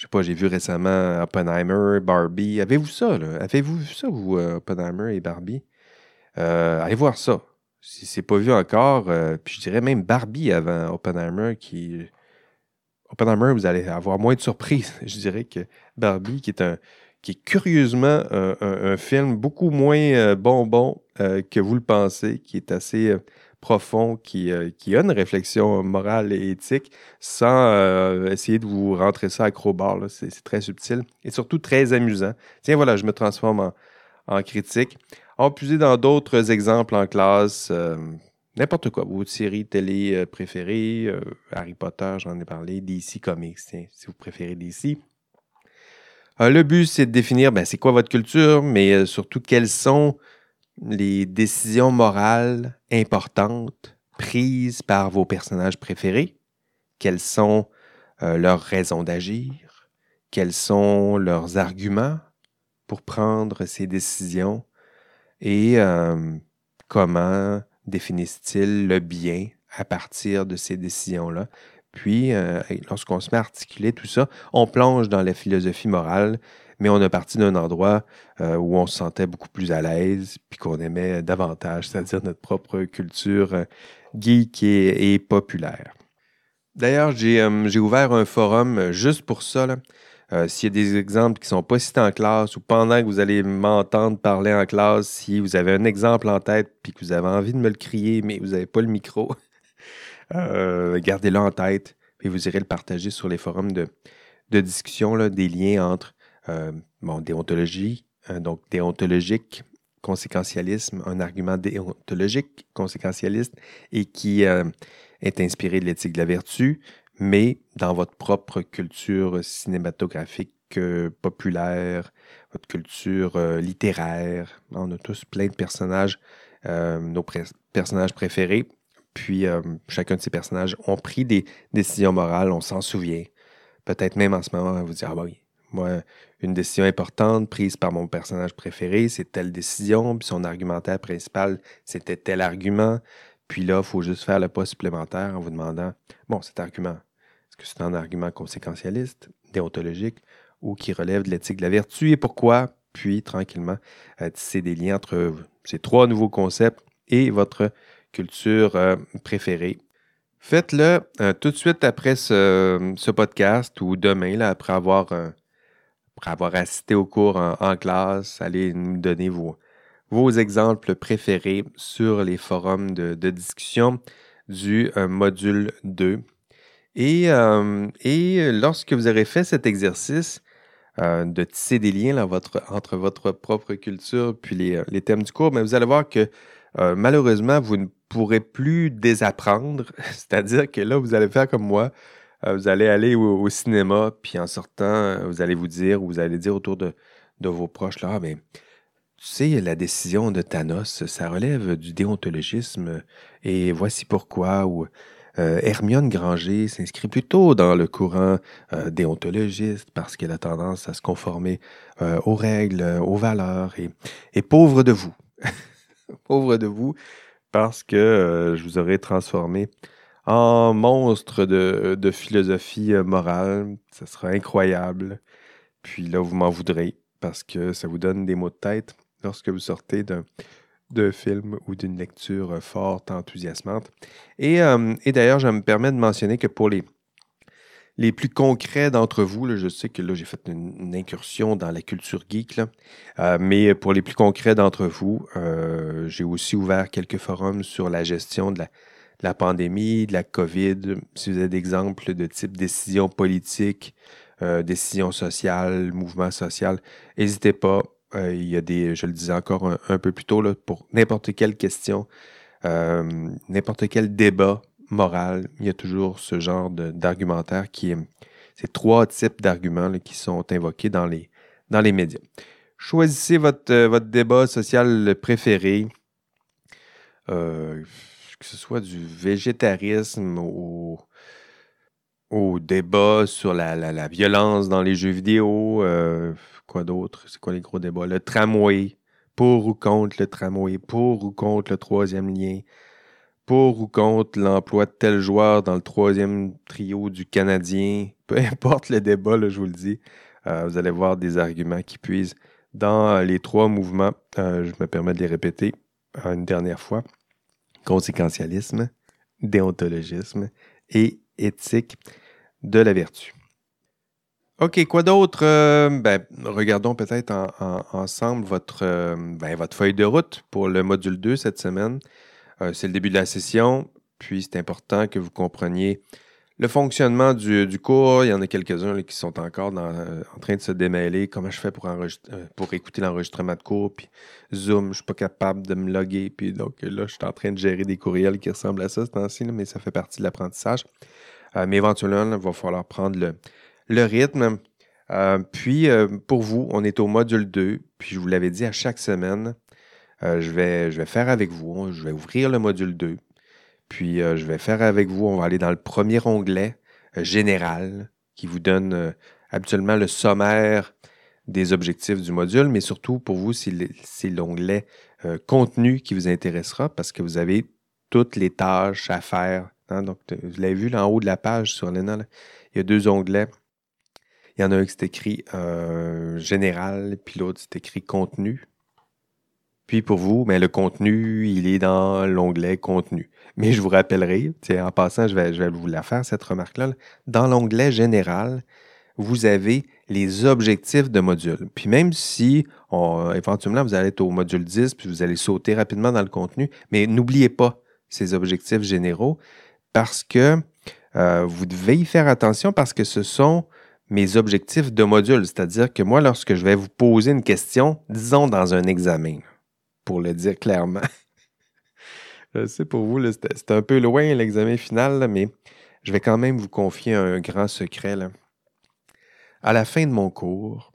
je sais pas, j'ai vu récemment Oppenheimer, Barbie. Avez-vous ça, là? Avez-vous vu ça, vous, euh, Oppenheimer et Barbie? Euh, allez voir ça. Si c'est pas vu encore, euh, puis je dirais même Barbie avant Oppenheimer, qui Oppenheimer, vous allez avoir moins de surprises, je dirais, que Barbie, qui est un qui est curieusement un, film beaucoup moins bonbon que vous le pensez, qui est assez profond, qui, qui, a une réflexion morale et éthique, sans essayer de vous rentrer ça à crowbar. C'est très subtil et surtout très amusant. Tiens, voilà, je me transforme en, en critique. Puiser dans d'autres exemples en classe, n'importe quoi, vos séries télé euh, préférées, euh, Harry Potter, j'en ai parlé, DC Comics, si vous préférez DC. Euh, le but, c'est de définir ben, c'est quoi votre culture, mais surtout quelles sont les décisions morales importantes prises par vos personnages préférés, quelles sont leurs raisons d'agir, quels sont leurs arguments pour prendre ces décisions? Et comment définissent-ils le bien à partir de ces décisions-là? Puis, euh, lorsqu'on se met à articuler tout ça, on plonge dans la philosophie morale, mais on est parti d'un endroit euh, où on se sentait beaucoup plus à l'aise, puis qu'on aimait davantage, c'est-à-dire notre propre culture euh, geek et, populaire. D'ailleurs, j'ai ouvert un forum juste pour ça. Euh, s'il y a des exemples qui ne sont pas cités en classe ou pendant que vous allez m'entendre parler en classe, si vous avez un exemple en tête puis que vous avez envie de me le crier, mais vous n'avez pas le micro, euh, gardez-le en tête et vous irez le partager sur les forums de, discussion, là, des liens entre euh, déontologie, donc déontologique, conséquentialisme, un argument déontologique, conséquentialiste, et qui est inspiré de l'éthique de la vertu, mais dans votre propre culture cinématographique euh, populaire, votre culture euh, littéraire. On a tous plein de personnages, euh, nos personnages préférés. Puis chacun de ces personnages ont pris des décisions morales, on s'en souvient. Peut-être même en ce moment, vous dire, ah bah oui, moi, une décision importante prise par mon personnage préféré, c'est telle décision, puis son argumentaire principal, c'était tel argument. Puis là, il faut juste faire le pas supplémentaire en vous demandant, bon, cet argument, que c'est un argument conséquentialiste, déontologique, ou qui relève de l'éthique de la vertu et pourquoi, puis tranquillement euh, tisser des liens entre ces trois nouveaux concepts et votre culture euh, préférée. Faites-le euh, tout de suite après ce, podcast ou demain, là, après, avoir, avoir assisté au cours en, classe. Allez nous donner vos, exemples préférés sur les forums de, discussion du module 2 et, euh, et lorsque vous aurez fait cet exercice euh, de tisser des liens entre votre propre culture puis les, euh, thèmes du cours, ben, vous allez voir que malheureusement, vous ne pourrez plus désapprendre. C'est-à-dire que là, vous allez faire comme moi. Vous allez aller au, cinéma, puis en sortant, vous allez vous dire, ou vous allez dire autour de, de vos proches, là, mais ah, tu sais, la décision de Thanos, ça relève du déontologisme, et voici pourquoi, ou euh, Hermione Granger s'inscrit plutôt dans le courant euh, déontologiste parce qu'elle a tendance à se conformer euh, aux règles, aux valeurs et, pauvre de vous. pauvre de vous parce que je vous aurais transformé monstre de, philosophie morale. Ce sera incroyable. Puis là, vous m'en voudrez parce que ça vous donne des mots de tête lorsque vous sortez d'un film ou d'une lecture euh, forte, enthousiasmante. Et, euh, et d'ailleurs, je me permets de mentionner que pour les, les plus concrets d'entre vous, je sais que là, j'ai fait une, incursion dans la culture geek, euh, mais pour les plus concrets d'entre vous, j'ai aussi ouvert quelques forums sur la gestion de la, pandémie, de la COVID. Si vous avez des exemples de type décision politique, décision sociale, mouvement social, n'hésitez pas. Euh, il y a des, je le disais encore un, peu plus tôt, pour n'importe quelle question, euh, n'importe quel débat moral, il y a toujours ce genre d'argumentaire qui est, ces trois types d'arguments qui sont invoqués dans les, dans les médias. Choisissez euh, votre débat social préféré, que ce soit du végétarisme au, débat sur la, violence dans les jeux vidéo, Quoi d'autre? C'est quoi les gros débats? Le tramway. Pour ou contre le tramway? Pour ou contre le troisième lien? Pour ou contre l'emploi de tel joueur dans le troisième trio du Canadien? Peu importe le débat, je vous le dis. Euh, vous allez voir des arguments qui puisent dans les trois mouvements. Euh, je me permets de les répéter une dernière fois. Conséquentialisme, déontologisme et éthique de la vertu. OK, quoi d'autre? Euh, ben, regardons peut-être ensemble votre, euh, ben, votre feuille de route pour le module 2 cette semaine. Euh, c'est le début de la session, puis c'est important que vous compreniez le fonctionnement du, cours. Il y en a quelques-uns qui sont encore en train de se démêler. Comment je fais pour, pour écouter l'enregistrement de cours? Puis Zoom, je ne suis pas capable de me loguer. Puis donc là, je suis en train de gérer des courriels qui ressemblent à ça ce temps-ci, mais ça fait partie de l'apprentissage. mais éventuellement, il va falloir prendre le rythme. Euh, puis, euh, pour vous, on est au module 2. Puis, je vous l'avais dit à chaque semaine, euh, je, vais, je vais faire avec vous. Je vais ouvrir le module 2. Puis, je vais faire avec vous. On va aller dans le premier onglet général qui vous donne habituellement le sommaire des objectifs du module, mais surtout pour vous, c'est l'onglet contenu qui vous intéressera parce que vous avez toutes les tâches à faire. Hein. Donc, vous l'avez vu là en haut de la page sur l'ENA, il y a deux onglets il y en a un qui est écrit euh, général, puis l'autre c'est écrit contenu. Puis pour vous, ben, le contenu, il est dans l'onglet contenu. Mais je vous rappellerai, en passant, je vais, je vais vous la faire, cette remarque-là. Dans l'onglet général, vous avez les objectifs de module. Puis même si éventuellement vous allez être au module 10, puis vous allez sauter rapidement dans le contenu, mais n'oubliez pas ces objectifs généraux parce que euh, vous devez y faire attention parce que ce sont mes objectifs de module. C'est-à-dire que moi, lorsque je vais vous poser une question, disons dans un examen, pour le dire clairement, c'est pour vous, c'est un peu loin l'examen final, mais je vais quand même vous confier un grand secret. À la fin de mon cours,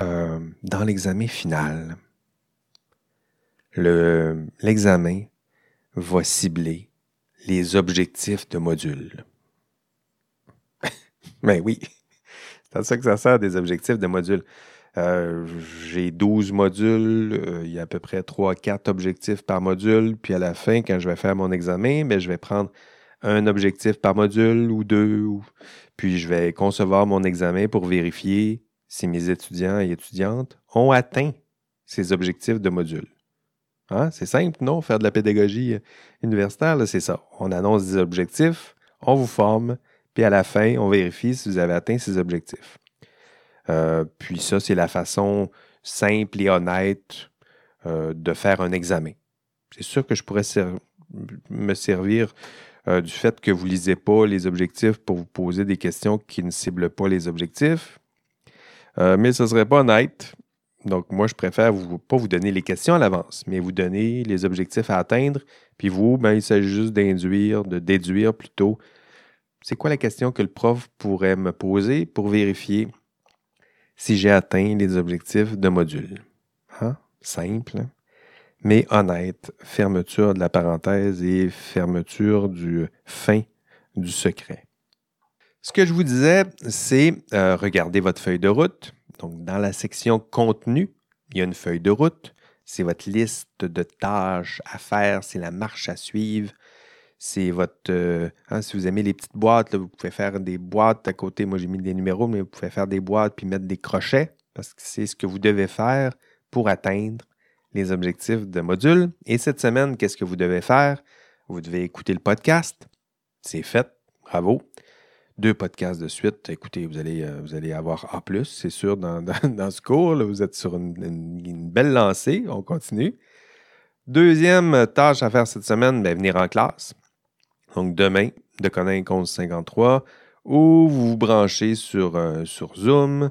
euh, dans l'examen final, l'examen va cibler les objectifs de module. Mais ben oui, c'est ça que ça sert des objectifs de modules. Euh, j'ai 12 modules, euh, il y a à peu près 3-4 objectifs par module, puis à la fin, quand je vais faire mon examen, ben, je vais prendre un objectif par module ou deux, puis je vais concevoir mon examen pour vérifier si mes étudiants et étudiantes ont atteint ces objectifs de module. Hein? C'est simple, non? Faire de la pédagogie universitaire, c'est ça. On annonce des objectifs, on vous forme, puis à la fin, on vérifie si vous avez atteint ces objectifs. Euh, puis ça, c'est la façon simple et honnête euh, de faire un examen. C'est sûr que je pourrais me servir euh, du fait que vous ne lisez pas les objectifs pour vous poser des questions qui ne ciblent pas les objectifs. mais ce ne serait pas honnête. Donc, moi, je préfère vous, pas vous donner les questions à l'avance, mais vous donner les objectifs à atteindre. Puis vous, ben, il s'agit juste d'induire, de déduire plutôt c'est quoi la question que le prof pourrait me poser pour vérifier si j'ai atteint les objectifs de module? Hein? Simple, mais honnête. Fermeture de la parenthèse et fermeture du fin du secret. Ce que je vous disais, c'est euh, regarder votre feuille de route. Donc, dans la section contenu, il y a une feuille de route. C'est votre liste de tâches à faire, c'est la marche à suivre c'est votre. Euh, hein, si vous aimez les petites boîtes, vous pouvez faire des boîtes à côté. Moi, j'ai mis des numéros, mais vous pouvez faire des boîtes puis mettre des crochets parce que c'est ce que vous devez faire pour atteindre les objectifs de module. Et cette semaine, qu'est-ce que vous devez faire? Vous devez écouter le podcast. C'est fait. Bravo. Deux podcasts de suite. Écoutez, vous allez, euh, vous allez avoir A, c'est sûr, dans, ce cours. vous êtes sur une, belle lancée. On continue. Deuxième tâche à faire cette semaine, ben, venir en classe donc demain, de connaître 1153, ou vous vous branchez sur, euh, sur Zoom,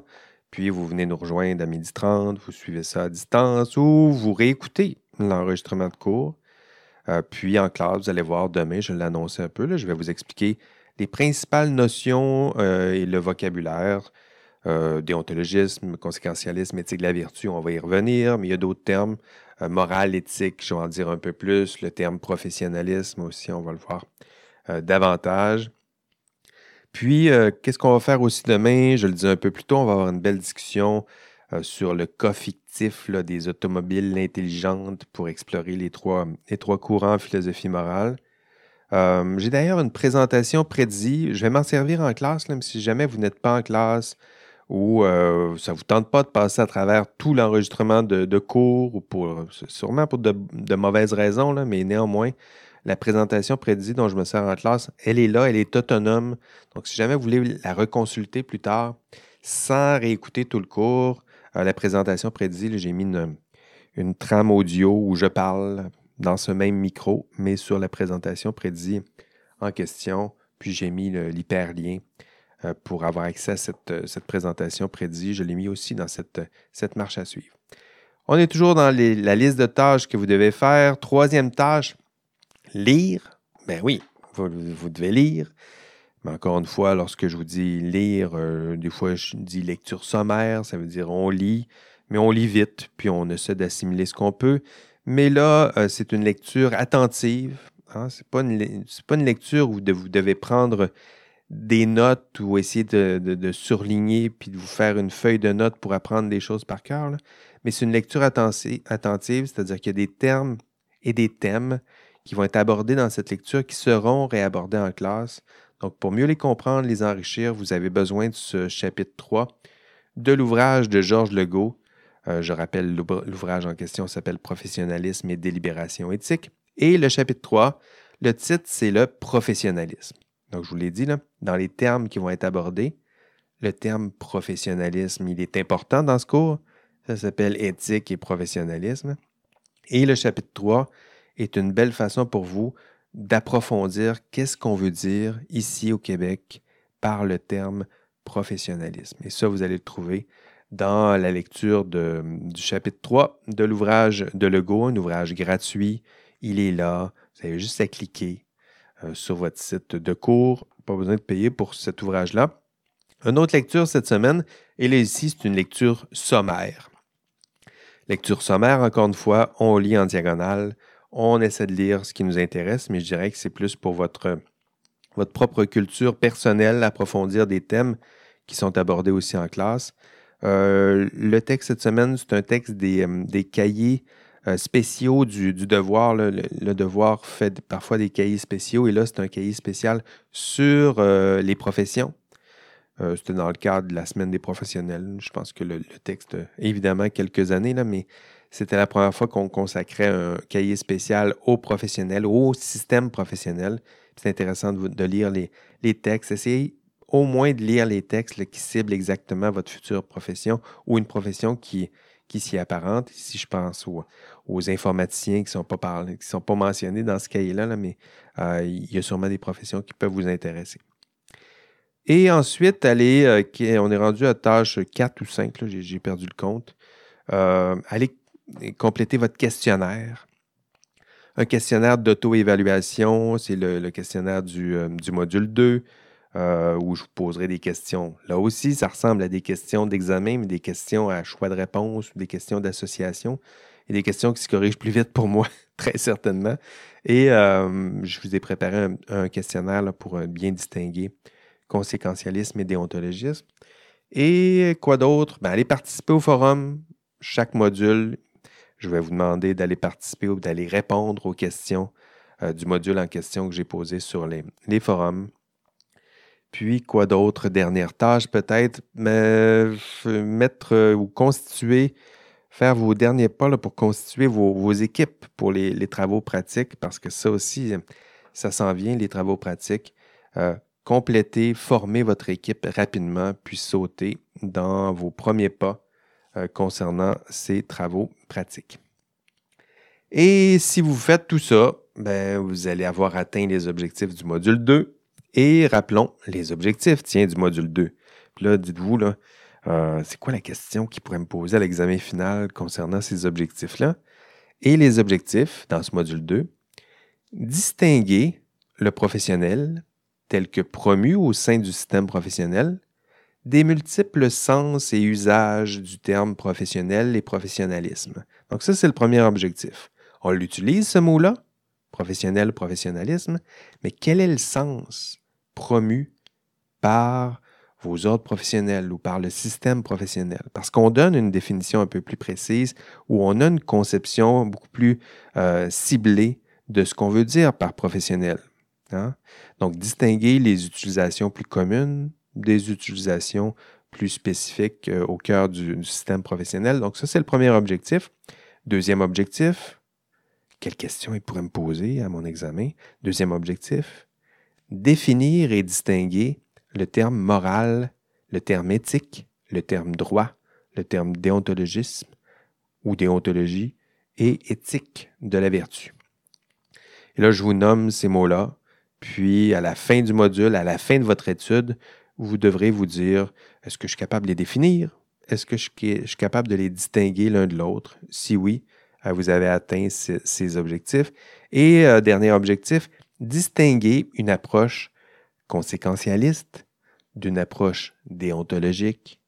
puis vous venez nous rejoindre à 12h30, vous suivez ça à distance, ou vous réécoutez l'enregistrement de cours. Euh, puis en classe, vous allez voir demain, je l'ai annoncé un peu, là, je vais vous expliquer les principales notions euh, et le vocabulaire. déontologisme, conséquentialisme, éthique de la vertu, on va y revenir, mais il y a d'autres termes. morale, éthique, je vais en dire un peu plus. Le terme professionnalisme aussi, on va le voir davantage. Puis, euh, qu'est-ce qu'on va faire aussi demain? Je le disais un peu plus tôt, on va avoir une belle discussion euh, sur le cas fictif des automobiles intelligentes pour explorer les trois, les trois courants philosophie morale. J'ai d'ailleurs une présentation prédit. Je vais m'en servir en classe, même si jamais vous n'êtes pas en classe ou ça ne vous tente pas de passer à travers tout l'enregistrement de, cours ou pour sûrement pour de, mauvaises raisons, mais néanmoins, la présentation prédit dont je me sers en classe, elle est là, elle est autonome. Donc, si jamais vous voulez la reconsulter plus tard, sans réécouter tout le cours, euh, la présentation prédit, j'ai mis une, trame audio où je parle dans ce même micro, mais sur la présentation prédit en question. Puis j'ai mis l'hyperlien euh, pour avoir accès à cette, cette présentation prédit. Je l'ai mis aussi dans cette marche à suivre. On est toujours dans la liste de tâches que vous devez faire. Troisième tâche, lire. Ben oui, vous, devez lire. Mais encore une fois, lorsque je vous dis lire, euh, des fois je dis lecture sommaire, ça veut dire on lit, mais on lit vite, puis on essaie d'assimiler ce qu'on peut. Mais là, euh, c'est une lecture attentive. Hein? Ce n'est pas, une lecture où vous devez prendre des notes ou essayer de, surligner puis de vous faire une feuille de notes pour apprendre des choses par cœur. Mais c'est une lecture attentive, c'est-à-dire qu'il y a des termes et des thèmes qui vont être abordés dans cette lecture qui seront réabordés en classe. Donc, pour mieux les comprendre, les enrichir, vous avez besoin de ce chapitre 3 de l'ouvrage de Georges Legault. Euh, je rappelle, l'ouvrage en question s'appelle Professionnalisme et délibération éthique. Et le chapitre 3, le titre, c'est le professionnalisme. Donc, je vous l'ai dit, là, dans les termes qui vont être abordés, le terme professionnalisme, il est important dans ce cours. Ça s'appelle éthique et professionnalisme. Et le chapitre 3 est une belle façon pour vous d'approfondir qu'est-ce qu'on veut dire ici au Québec par le terme professionnalisme. Et ça, vous allez le trouver dans la lecture du chapitre 3 de l'ouvrage de Legault, un ouvrage gratuit. Il est là. Vous avez juste à cliquer euh, sur votre site de cours. Pas besoin de payer pour cet ouvrage-là. Une autre lecture cette semaine, et là ici, c'est une lecture sommaire. Lecture sommaire, encore une fois, on lit en diagonale, on essaie de lire ce qui nous intéresse, mais je dirais que c'est plus pour votre, propre culture personnelle, approfondir des thèmes qui sont abordés aussi en classe. Euh, le texte cette semaine, c'est un texte des, euh, cahiers euh, spéciaux du, devoir. Le, devoir fait parfois des cahiers spéciaux et là, c'est un cahier spécial sur les professions. C'était dans le cadre de la semaine des professionnels. Je pense que le, texte, évidemment, quelques années, là, mais c'était la première fois qu'on consacrait un cahier spécial aux professionnels, au système professionnel. C'est intéressant de, lire les, les, textes. Essayez au moins de lire les textes qui ciblent exactement votre future profession ou une profession qui, qui s'y apparente. Si je pense aux, informaticiens qui ne sont, pas sont pas mentionnés dans ce cahier-là, mais euh, il y a sûrement des professions qui peuvent vous intéresser. Et ensuite, allez, euh, on est rendu à tâche 4 ou 5, j'ai perdu le compte. Euh, allez compléter votre questionnaire. Un questionnaire d'auto-évaluation, c'est le, questionnaire du, du module 2. Euh, où je vous poserai des questions. Là aussi, ça ressemble à des questions d'examen, mais des questions à choix de réponse, des questions d'association et des questions qui se corrigent plus vite pour moi, très certainement. Et euh, je vous ai préparé un, questionnaire pour euh, bien distinguer conséquentialisme et déontologisme. Et quoi d'autre? Ben, allez participer au forum. Chaque module, je vais vous demander d'aller participer ou d'aller répondre aux questions du module en question que j'ai posé sur les, forums. Puis, quoi d'autre? Dernière tâche, peut-être, mettre euh, ou constituer, faire vos derniers pas pour constituer vos, équipes pour les, travaux pratiques, parce que ça aussi, ça s'en vient, les travaux pratiques. Euh, compléter, former votre équipe rapidement, puis sauter dans vos premiers pas euh, concernant ces travaux pratiques. Et si vous faites tout ça, ben, vous allez avoir atteint les objectifs du module 2 et rappelons les objectifs, tiens, du module 2. Puis là, dites-vous, là, euh, c'est quoi la question qui pourrait me poser à l'examen final concernant ces objectifs-là? Et les objectifs, dans ce module 2, distinguer le professionnel tel que promu au sein du système professionnel des multiples sens et usages du terme professionnel et professionnalisme. Donc ça, c'est le premier objectif. On l'utilise, ce mot-là, professionnel, professionnalisme, mais quel est le sens promu par vos ordres professionnels ou par le système professionnel? Parce qu'on donne une définition un peu plus précise ou on a une conception beaucoup plus euh, ciblée de ce qu'on veut dire par professionnel. Hein? Donc, distinguer les utilisations plus communes des utilisations plus spécifiques euh, au cœur du, système professionnel. Donc, ça, c'est le premier objectif. Deuxième objectif, quelles questions il pourrait me poser à mon examen? Deuxième objectif, définir et distinguer le terme moral, le terme éthique, le terme droit, le terme déontologisme ou déontologie et éthique de la vertu. Et là, je vous nomme ces mots-là, puis à la fin du module, à la fin de votre étude, vous devrez vous dire, est-ce que je suis capable de les définir? Est-ce que je suis capable de les distinguer l'un de l'autre? Si oui, euh, vous avez atteint ces objectifs. Et euh, dernier objectif, distinguer une approche conséquentialiste d'une approche déontologique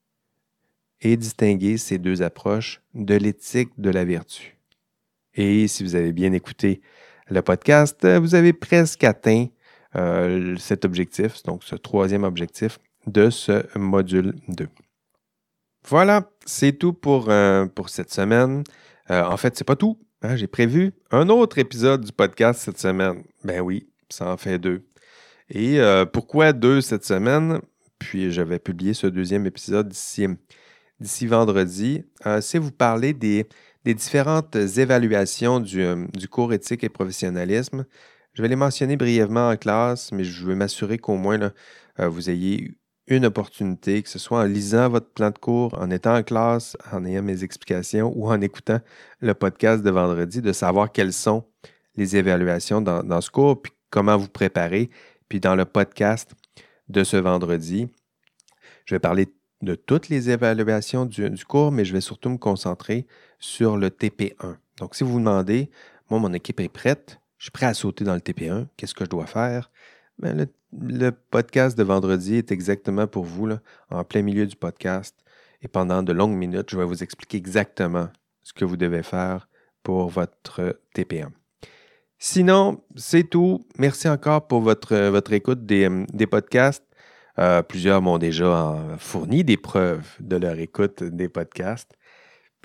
et distinguer ces deux approches de l'éthique de la vertu. Et si vous avez bien écouté le podcast, vous avez presque atteint euh, cet objectif, donc ce troisième objectif de ce module 2. Voilà, c'est tout pour, euh, cette semaine. Euh, en fait, c'est pas tout. Hein. J'ai prévu un autre épisode du podcast cette semaine. Ben oui, ça en fait deux. Et pourquoi deux cette semaine? Puis je vais publier ce deuxième épisode d'ici, vendredi. c'est vous parler des, des différentes évaluations du, du, cours éthique et professionnalisme. Je vais les mentionner brièvement en classe, mais je veux m'assurer qu'au moins euh, vous ayez une opportunité, que ce soit en lisant votre plan de cours, en étant en classe, en ayant mes explications ou en écoutant le podcast de vendredi, de savoir quelles sont les évaluations dans, ce cours, puis comment vous préparer. Puis dans le podcast de ce vendredi, je vais parler de toutes les évaluations du, du cours, mais je vais surtout me concentrer sur le TP1. Donc, si vous vous demandez, moi, mon équipe est prête, je suis prêt à sauter dans le TP1. Qu'est-ce que je dois faire? Ben, le, podcast de vendredi est exactement pour vous, là, en plein milieu du podcast. Et pendant de longues minutes, je vais vous expliquer exactement ce que vous devez faire pour votre TP1. Sinon, c'est tout. Merci encore pour votre, votre écoute des, podcasts. Euh, plusieurs m'ont déjà fourni des preuves de leur écoute des podcasts.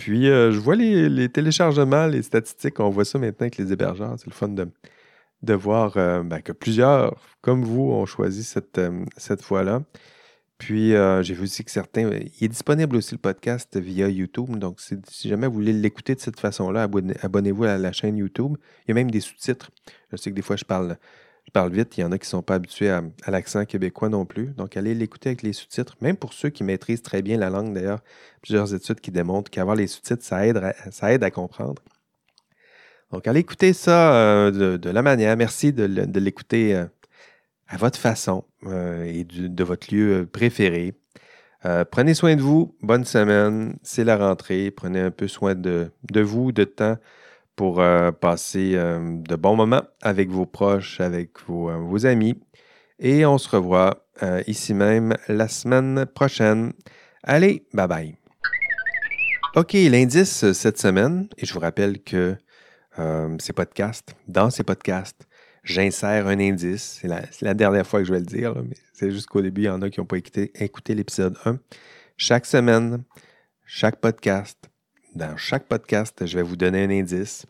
Puis, euh, je vois les, téléchargements, les statistiques, on voit ça maintenant avec les hébergeurs. C'est le fun de, voir euh, ben, que plusieurs, comme vous, ont choisi cette, euh, cette fois-là. Puis, j'ai vu aussi que certains. Il est disponible aussi le podcast via YouTube. Donc, si, jamais vous voulez l'écouter de cette façon-là, abonnez-vous à la chaîne YouTube. Il y a même des sous-titres. Je sais que des fois, je parle je parle vite, il y en a qui ne sont pas habitués à, l'accent québécois non plus. Donc, allez l'écouter avec les sous-titres, même pour ceux qui maîtrisent très bien la langue d'ailleurs. Plusieurs études qui démontrent qu'avoir les sous-titres, ça aide, à, comprendre. Donc, allez écouter ça euh, de, la manière. Merci de, l'écouter euh, à votre façon euh, et de votre lieu préféré. prenez soin de vous. Bonne semaine. C'est la rentrée. Prenez un peu soin de vous, de temps pour euh, passer euh, de bons moments avec vos proches, avec vos, euh, amis. Et on se revoit ici même la semaine prochaine. Allez, bye bye. OK, l'indice cette semaine, et je vous rappelle que ces podcasts, dans ces podcasts, j'insère un indice. C'est la, la, dernière fois que je vais le dire, mais c'est juste qu'au début, il y en a qui n'ont pas écouté, écouté l'épisode 1. Chaque semaine, chaque podcast, dans chaque podcast, je vais vous donner un indice.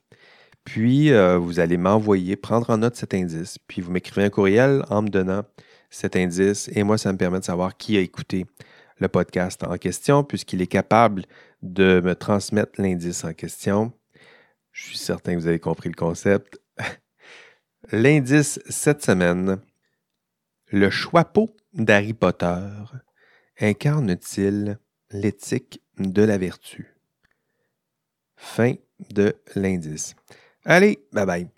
Puis, euh, vous allez m'envoyer, prendre en note cet indice. Puis, vous m'écrivez un courriel en me donnant cet indice. Et moi, ça me permet de savoir qui a écouté le podcast en question, puisqu'il est capable de me transmettre l'indice en question. Je suis certain que vous avez compris le concept. L'indice cette semaine, le choix-peau d'Harry Potter incarne-t-il l'éthique de la vertu? Fin de l'indice. Allez, bye bye.